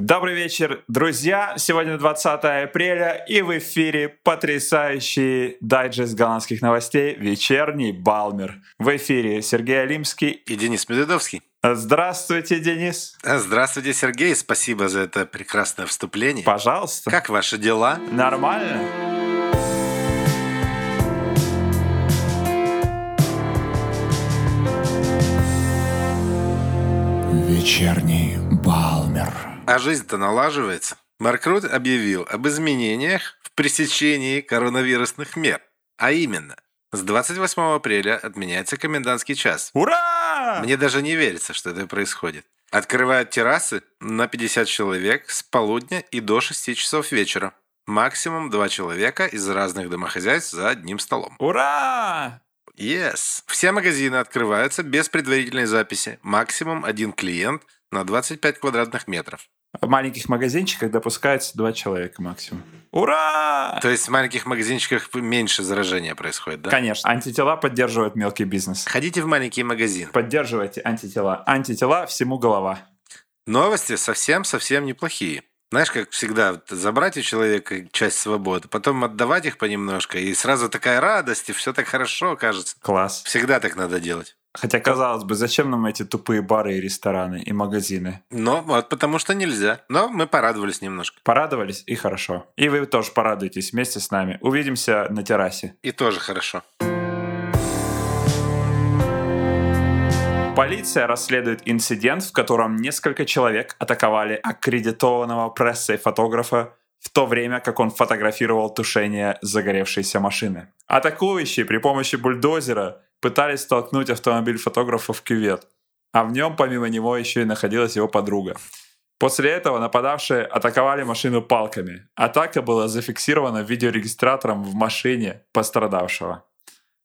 Добрый вечер, друзья! Сегодня 20 апреля и в эфире потрясающий дайджест голландских новостей «Вечерний Балмер». В эфире Сергей Алимский и Денис Медведовский. Здравствуйте, Денис. Здравствуйте, Сергей. Спасибо за это прекрасное вступление. Пожалуйста. Как ваши дела? Нормально. Вечерний Балмер. А жизнь-то налаживается. Марк Рут объявил об изменениях в пресечении коронавирусных мер. А именно, с 28 апреля отменяется комендантский час. Ура! Мне даже не верится, что это происходит. Открывают террасы на 50 человек с полудня и до 6 часов вечера. Максимум два человека из разных домохозяйств за одним столом. Ура! Yes. Все магазины открываются без предварительной записи. Максимум один клиент на 25 квадратных метров. В маленьких магазинчиках допускается два человека максимум. Ура! То есть в маленьких магазинчиках меньше заражения происходит, да? Конечно. Антитела поддерживают мелкий бизнес. Ходите в маленький магазин. Поддерживайте антитела. Антитела всему голова. Новости совсем-совсем неплохие. Знаешь, как всегда, забрать у человека часть свободы, потом отдавать их понемножку, и сразу такая радость, и все так хорошо кажется. Класс. Всегда так надо делать. Хотя, казалось бы, зачем нам эти тупые бары и рестораны и магазины? Но вот потому что нельзя. Но мы порадовались немножко. Порадовались и хорошо. И вы тоже порадуйтесь вместе с нами. Увидимся на террасе. И тоже хорошо. Полиция расследует инцидент, в котором несколько человек атаковали аккредитованного прессой фотографа в то время, как он фотографировал тушение загоревшейся машины. Атакующие при помощи бульдозера пытались столкнуть автомобиль фотографа в кювет, а в нем помимо него еще и находилась его подруга. После этого нападавшие атаковали машину палками. Атака была зафиксирована видеорегистратором в машине пострадавшего.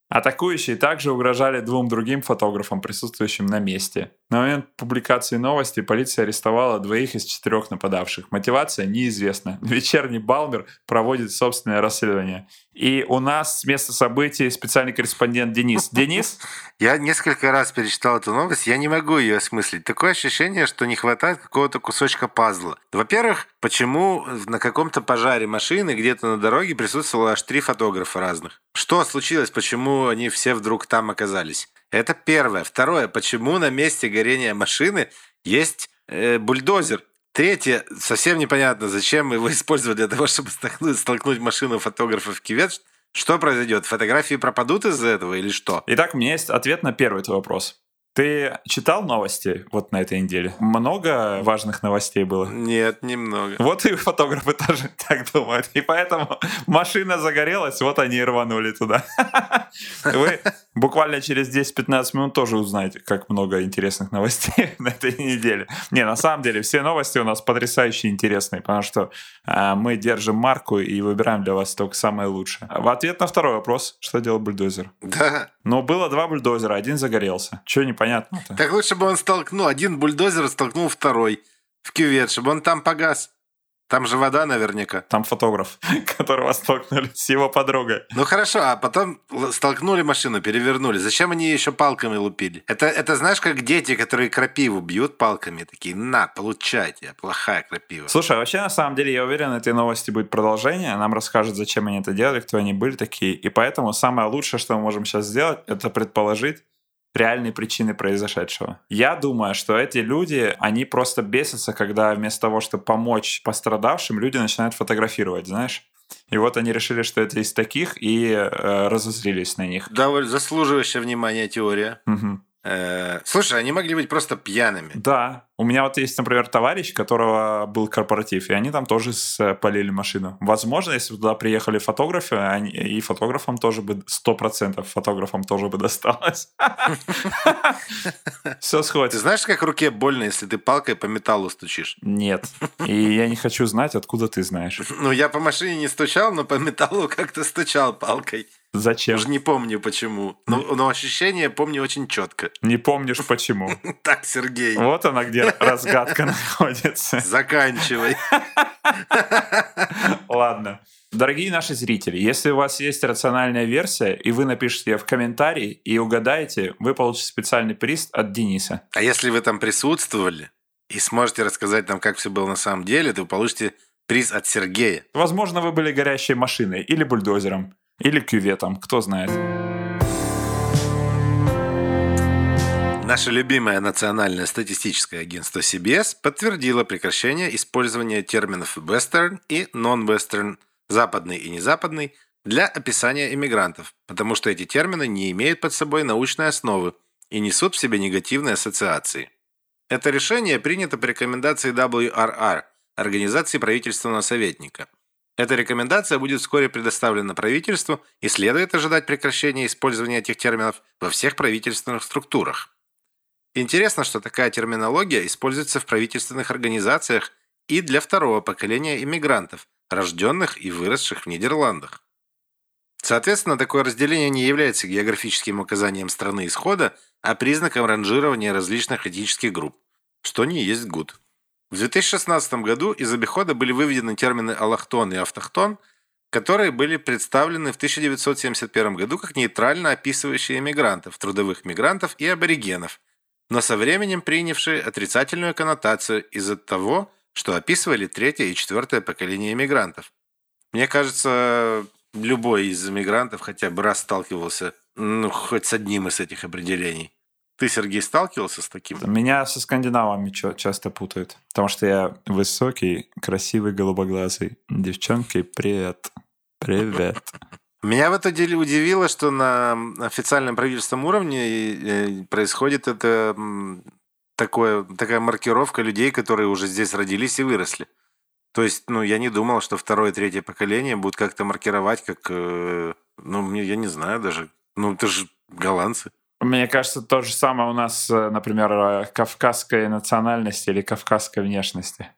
Атакующие также угрожали двум другим фотографам, присутствующим на месте. На момент публикации новости полиция арестовала двоих из четырех нападавших. Мотивация неизвестна. Вечерний Балмер проводит собственное расследование. И у нас с места событий специальный корреспондент Денис. Денис? Я несколько раз перечитал эту новость, я не могу ее осмыслить. Такое ощущение, что не хватает какого-то кусочка пазла. Во-первых, почему на каком-то пожаре машины где-то на дороге присутствовало аж три фотографа разных? Что случилось, почему они все вдруг там оказались? Это первое. Второе, почему на месте горения машины есть э, бульдозер? Третье, совсем непонятно, зачем его использовать для того, чтобы столкнуть, столкнуть машину фотографа в кювет. Что произойдет? Фотографии пропадут из-за этого или что? Итак, у меня есть ответ на первый твой вопрос. Ты читал новости вот на этой неделе? Много важных новостей было? Нет, немного. Вот и фотографы тоже так думают. И поэтому машина загорелась, вот они и рванули туда. Вы буквально через 10-15 минут тоже узнаете, как много интересных новостей на этой неделе. Не, на самом деле, все новости у нас потрясающе интересные, потому что э, мы держим марку и выбираем для вас только самое лучшее. В ответ на второй вопрос, что делал бульдозер? Да. Но было два бульдозера, один загорелся. Чего непонятно? -то? Так лучше бы он столкнул, один бульдозер столкнул второй в кювет, чтобы он там погас. Там же вода наверняка. Там фотограф, которого столкнули с его подругой. Ну хорошо, а потом столкнули машину, перевернули. Зачем они еще палками лупили? Это, это знаешь, как дети, которые крапиву бьют палками, такие, на, получайте, плохая крапива. Слушай, а вообще, на самом деле, я уверен, этой новости будет продолжение. Нам расскажут, зачем они это делали, кто они были такие. И поэтому самое лучшее, что мы можем сейчас сделать, это предположить, реальные причины произошедшего. Я думаю, что эти люди, они просто бесятся, когда вместо того, чтобы помочь пострадавшим, люди начинают фотографировать, знаешь? И вот они решили, что это из таких, и э, разозлились на них. Довольно заслуживающая внимания теория. Угу. Э, слушай, они могли быть просто пьяными. Да. У меня вот есть, например, товарищ, которого был корпоратив, и они там тоже спалили машину. Возможно, если бы туда приехали фотографы, они, и фотографам тоже бы, сто процентов фотографам тоже бы досталось. Все сходится. Ты знаешь, как руке больно, если ты палкой по металлу стучишь? Нет. И я не хочу знать, откуда ты знаешь. Ну, я по машине не стучал, но по металлу как-то стучал палкой. Зачем? Уже не помню почему. Но, но ощущение помню очень четко. Не помнишь почему. Так, Сергей. Вот она где разгадка находится. Заканчивай. Ладно. Дорогие наши зрители, если у вас есть рациональная версия, и вы напишите ее в комментарии и угадаете, вы получите специальный приз от Дениса. А если вы там присутствовали, и сможете рассказать нам, как все было на самом деле, то вы получите приз от Сергея. Возможно, вы были горящей машиной, или бульдозером, или кюветом, кто знает. Наше любимое национальное статистическое агентство CBS подтвердило прекращение использования терминов «western» и «non-western» – «западный» и «незападный» для описания иммигрантов, потому что эти термины не имеют под собой научной основы и несут в себе негативные ассоциации. Это решение принято по рекомендации WRR – Организации правительственного советника. Эта рекомендация будет вскоре предоставлена правительству и следует ожидать прекращения использования этих терминов во всех правительственных структурах. Интересно, что такая терминология используется в правительственных организациях и для второго поколения иммигрантов, рожденных и выросших в Нидерландах. Соответственно, такое разделение не является географическим указанием страны исхода, а признаком ранжирования различных этнических групп, что не есть гуд. В 2016 году из обихода были выведены термины «аллахтон» и «автохтон», которые были представлены в 1971 году как нейтрально описывающие иммигрантов, трудовых мигрантов и аборигенов, но со временем принявшие отрицательную коннотацию из-за того, что описывали третье и четвертое поколение иммигрантов. Мне кажется, любой из иммигрантов хотя бы раз сталкивался, ну, хоть с одним из этих определений. Ты, Сергей, сталкивался с таким? Меня со скандинавами часто путают, потому что я высокий, красивый, голубоглазый. Девчонки, привет. Привет. Меня в этом деле удивило, что на официальном правительственном уровне э, происходит это такое, такая маркировка людей, которые уже здесь родились и выросли. То есть, ну, я не думал, что второе и третье поколение будут как-то маркировать, как, э, ну, я не знаю даже. Ну, это же голландцы. Мне кажется, то же самое у нас, э, например, кавказской национальности или кавказской внешности.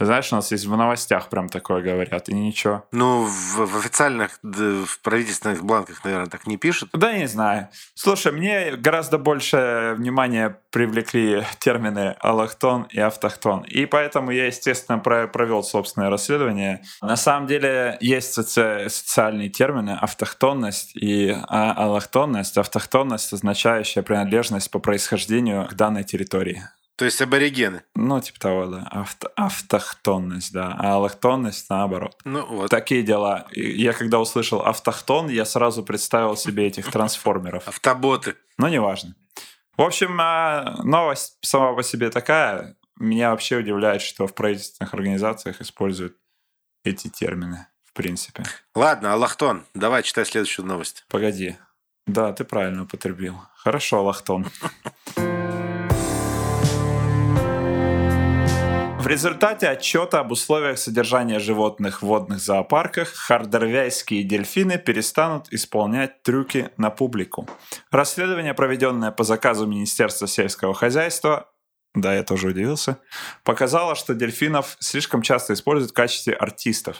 Знаешь, у нас есть в новостях прям такое говорят, и ничего. Ну, в, в официальных, в правительственных бланках, наверное, так не пишут. Да, не знаю. Слушай, мне гораздо больше внимания привлекли термины аллахтон и автохтон. И поэтому я, естественно, провел собственное расследование. На самом деле есть соци социальные термины автохтонность и а, аллахтонность. Автохтонность, означающая принадлежность по происхождению к данной территории. То есть аборигены. Ну, типа того, да. Авто, автохтонность, да. А аллохтонность наоборот. Ну, вот. Такие дела. Я когда услышал автохтон, я сразу представил себе этих трансформеров. Автоботы. Но неважно. В общем, а, новость сама по себе такая. Меня вообще удивляет, что в правительственных организациях используют эти термины, в принципе. Ладно, Аллахтон, давай читай следующую новость. Погоди. Да, ты правильно употребил. Хорошо, Аллахтон. В результате отчета об условиях содержания животных в водных зоопарках хардервейские дельфины перестанут исполнять трюки на публику. Расследование, проведенное по заказу Министерства сельского хозяйства, да, я тоже удивился, показало, что дельфинов слишком часто используют в качестве артистов,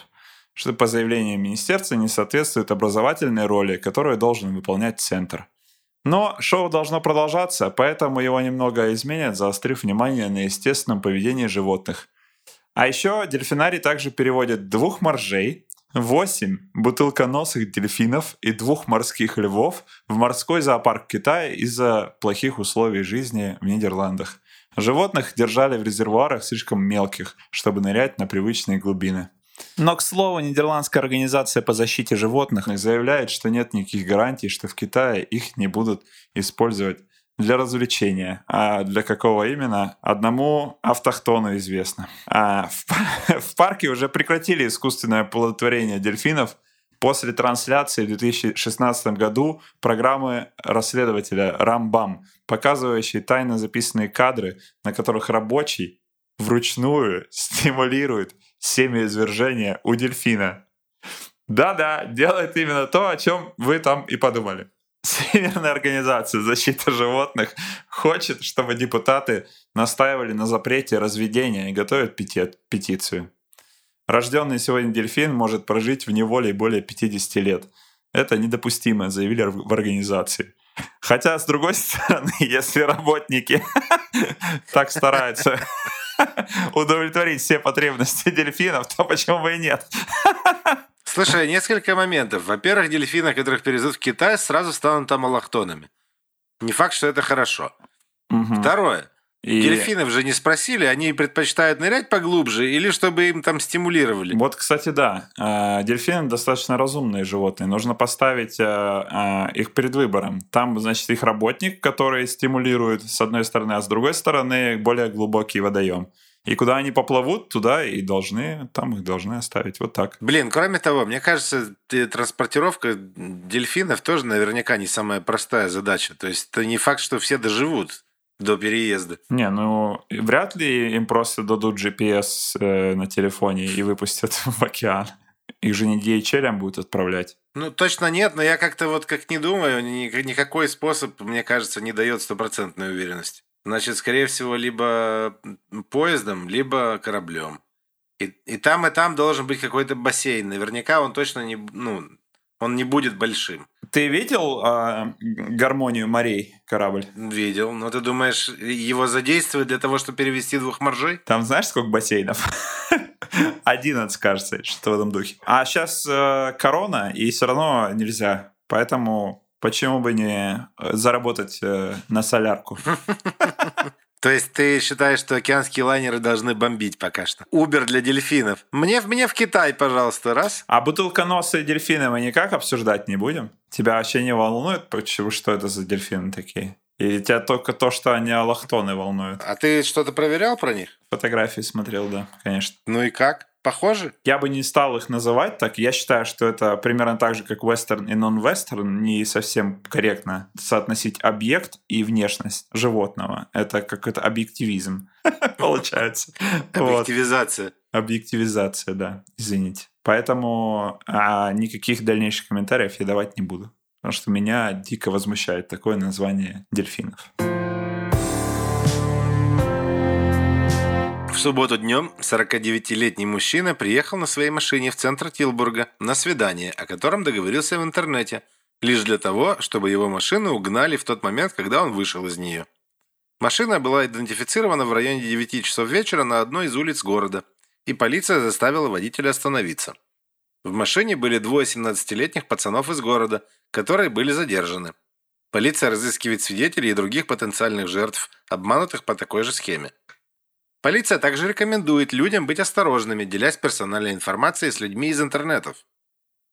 что по заявлению министерства не соответствует образовательной роли, которую должен выполнять центр – но шоу должно продолжаться, поэтому его немного изменят, заострив внимание на естественном поведении животных. А еще дельфинарий также переводит двух моржей, восемь бутылконосых дельфинов и двух морских львов в морской зоопарк Китая из-за плохих условий жизни в Нидерландах. Животных держали в резервуарах слишком мелких, чтобы нырять на привычные глубины. Но, к слову, Нидерландская организация по защите животных заявляет, что нет никаких гарантий, что в Китае их не будут использовать для развлечения. А для какого именно, одному автохтону известно. А в, в парке уже прекратили искусственное оплодотворение дельфинов после трансляции в 2016 году программы расследователя «Рамбам», показывающей тайно записанные кадры, на которых рабочий вручную стимулирует семяизвержения у дельфина. Да-да, делает именно то, о чем вы там и подумали. Всемирная организация защиты животных хочет, чтобы депутаты настаивали на запрете разведения и готовят пети петицию. Рожденный сегодня дельфин может прожить в неволе более 50 лет. Это недопустимо, заявили в организации. Хотя, с другой стороны, если работники так стараются удовлетворить все потребности дельфинов, то почему бы и нет? Слушай, несколько моментов. Во-первых, дельфины, которых перевезут в Китай, сразу станут там аллахтонами. Не факт, что это хорошо. Угу. Второе. И Дельфинов же не спросили, они предпочитают нырять поглубже или чтобы им там стимулировали? Вот, кстати, да, э, дельфины достаточно разумные животные. Нужно поставить э, э, их перед выбором. Там, значит, их работник, который стимулирует с одной стороны, а с другой стороны более глубокий водоем. И куда они поплывут, туда и должны, там их должны оставить. Вот так. Блин, кроме того, мне кажется, транспортировка дельфинов тоже наверняка не самая простая задача. То есть это не факт, что все доживут до переезда. Не, ну вряд ли им просто дадут GPS э, на телефоне и выпустят в океан. Их же не DHL будут отправлять. Ну, точно нет, но я как-то вот как не думаю, ни- никакой способ, мне кажется, не дает стопроцентной уверенности. Значит, скорее всего, либо поездом, либо кораблем. И, и там, и там должен быть какой-то бассейн. Наверняка он точно не, ну, он не будет большим. Ты видел э, гармонию морей корабль? Видел. Но ты думаешь, его задействуют для того, чтобы перевести двух моржей? Там знаешь, сколько бассейнов? 11, кажется, что в этом духе. А сейчас корона, и все равно нельзя. Поэтому почему бы не э, заработать э, на солярку? То есть ты считаешь, что океанские лайнеры должны бомбить пока что? Убер для дельфинов. Мне, мне в Китай, пожалуйста, раз. А бутылконосые дельфины мы никак обсуждать не будем? Тебя вообще не волнует, почему, что это за дельфины такие? Или тебя только то, что они аллахтоны волнуют? А ты что-то проверял про них? Фотографии смотрел, да, конечно. Ну и как? Похожи? Я бы не стал их называть так. Я считаю, что это примерно так же, как вестерн и нон-вестерн. Не совсем корректно соотносить объект и внешность животного. Это какой-то объективизм получается. Объективизация. Объективизация, да. Извините. Поэтому а, никаких дальнейших комментариев я давать не буду. Потому что меня дико возмущает такое название дельфинов. В субботу днем 49-летний мужчина приехал на своей машине в центр Тилбурга на свидание, о котором договорился в интернете, лишь для того, чтобы его машину угнали в тот момент, когда он вышел из нее. Машина была идентифицирована в районе 9 часов вечера на одной из улиц города, и полиция заставила водителя остановиться. В машине были двое 17-летних пацанов из города, которые были задержаны. Полиция разыскивает свидетелей и других потенциальных жертв, обманутых по такой же схеме. Полиция также рекомендует людям быть осторожными, делясь персональной информацией с людьми из интернетов.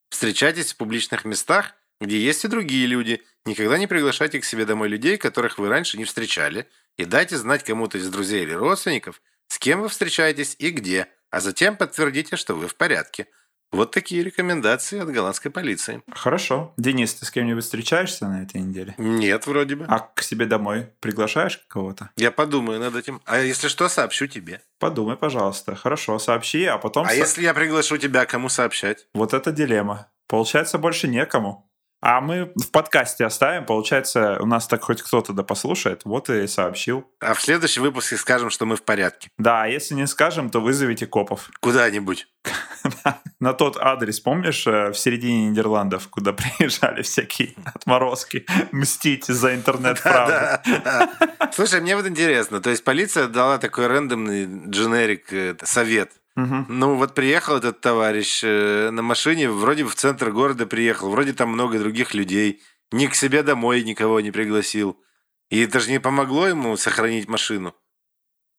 Встречайтесь в публичных местах, где есть и другие люди. Никогда не приглашайте к себе домой людей, которых вы раньше не встречали, и дайте знать кому-то из друзей или родственников, с кем вы встречаетесь и где, а затем подтвердите, что вы в порядке. Вот такие рекомендации от голландской полиции. Хорошо. Денис, ты с кем-нибудь встречаешься на этой неделе? Нет, вроде бы. А к себе домой приглашаешь кого-то? Я подумаю над этим. А если что, сообщу тебе. Подумай, пожалуйста. Хорошо, сообщи, а потом... А со- если я приглашу тебя, кому сообщать? Вот это дилемма. Получается, больше некому. А мы в подкасте оставим. Получается, у нас так хоть кто-то да послушает. Вот и сообщил. А в следующем выпуске скажем, что мы в порядке. Да, а если не скажем, то вызовите копов. Куда-нибудь. На тот адрес, помнишь, э, в середине Нидерландов, куда приезжали всякие отморозки мстить за интернет-правду? Слушай, мне вот интересно. То есть полиция дала такой рандомный дженерик э, совет. Ну вот приехал этот товарищ э, на машине, вроде в центр города приехал, вроде там много других людей. Ни к себе домой никого не пригласил. И это же не помогло ему сохранить машину.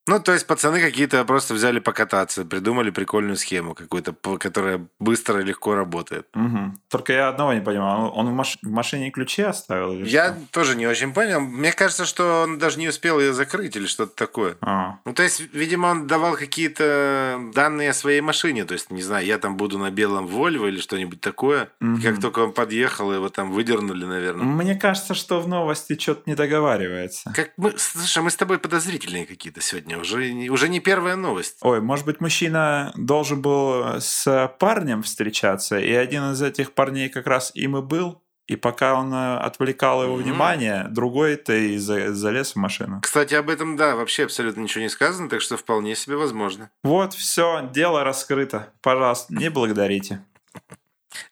Ну, то есть пацаны какие-то просто взяли покататься, придумали прикольную схему какую-то, которая быстро и легко работает. Мгм. Только я одного не понимаю. Он- в, маш- в машине ключи оставил? или Я что? тоже не очень понял. Мне кажется, что он даже не успел ее закрыть или что-то такое. А, Ну, то есть, видимо, он давал какие-то данные о своей машине. То есть, не знаю, я там буду на белом Вольво или что-нибудь такое. Мгм. Как только он подъехал, его там выдернули, наверное. Мне кажется, что в новости что-то не договаривается. Как мы, слушай, мы с тобой подозрительные какие-то сегодня. Уже, уже не первая новость. Ой, может быть, мужчина должен был с парнем встречаться, и один из этих парней как раз им и был. И пока он э, отвлекал его Мгм. внимание, другой-то и за- залез в машину. Кстати, об этом, да, вообще абсолютно ничего не сказано, так что вполне себе возможно. Вот, все, дело раскрыто. Пожалуйста, не благодарите.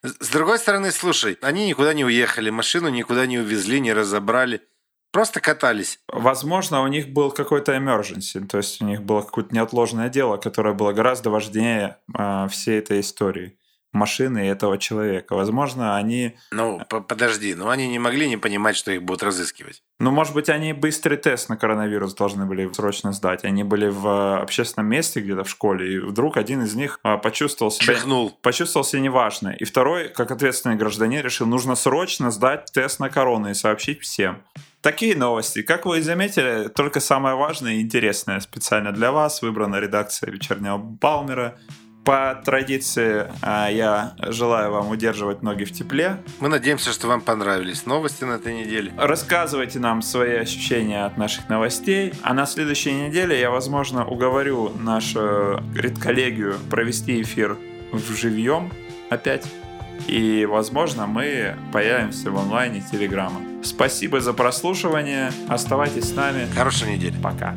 С другой стороны, слушай, они никуда не уехали, машину никуда не увезли, не разобрали. Просто катались. Возможно, у них был какой-то emergency, то есть у них было какое-то неотложное дело, которое было гораздо важнее э, всей этой истории. Машины этого человека. Возможно, они... Ну, подожди, ну они не могли не понимать, что их будут разыскивать. Ну, может быть, они быстрый тест на коронавирус должны были срочно сдать. Они были в э, общественном месте где-то в школе, и вдруг один из них э, почувствовал себя... Чихнул. Почувствовал себя неважно. И второй, как ответственный гражданин, решил, нужно срочно сдать тест на корону и сообщить всем. Такие новости. Как вы заметили, только самое важное и интересное специально для вас выбрана редакция вечернего Балмера. По традиции а, я желаю вам удерживать ноги в тепле. Мы надеемся, что вам понравились новости на этой неделе. Рассказывайте нам свои ощущения от наших новостей. А на следующей неделе я, возможно, уговорю нашу редколлегию провести эфир в живьем опять. И, возможно, мы появимся в онлайне Телеграма. Спасибо за прослушивание. Оставайтесь с нами. Хорошей недели. Пока.